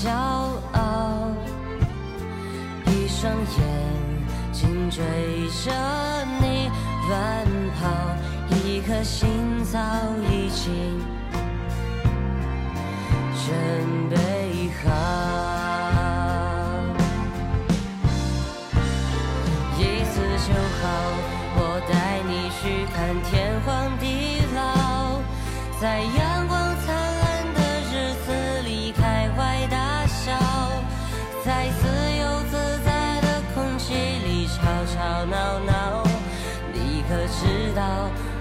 骄傲。一双眼睛追着你乱跑，一颗心早已经准备好。一次就好，我带你去看天荒地老，在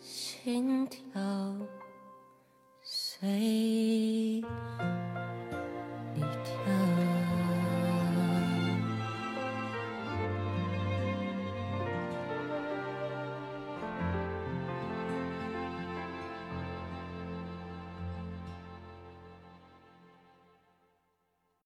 心跳随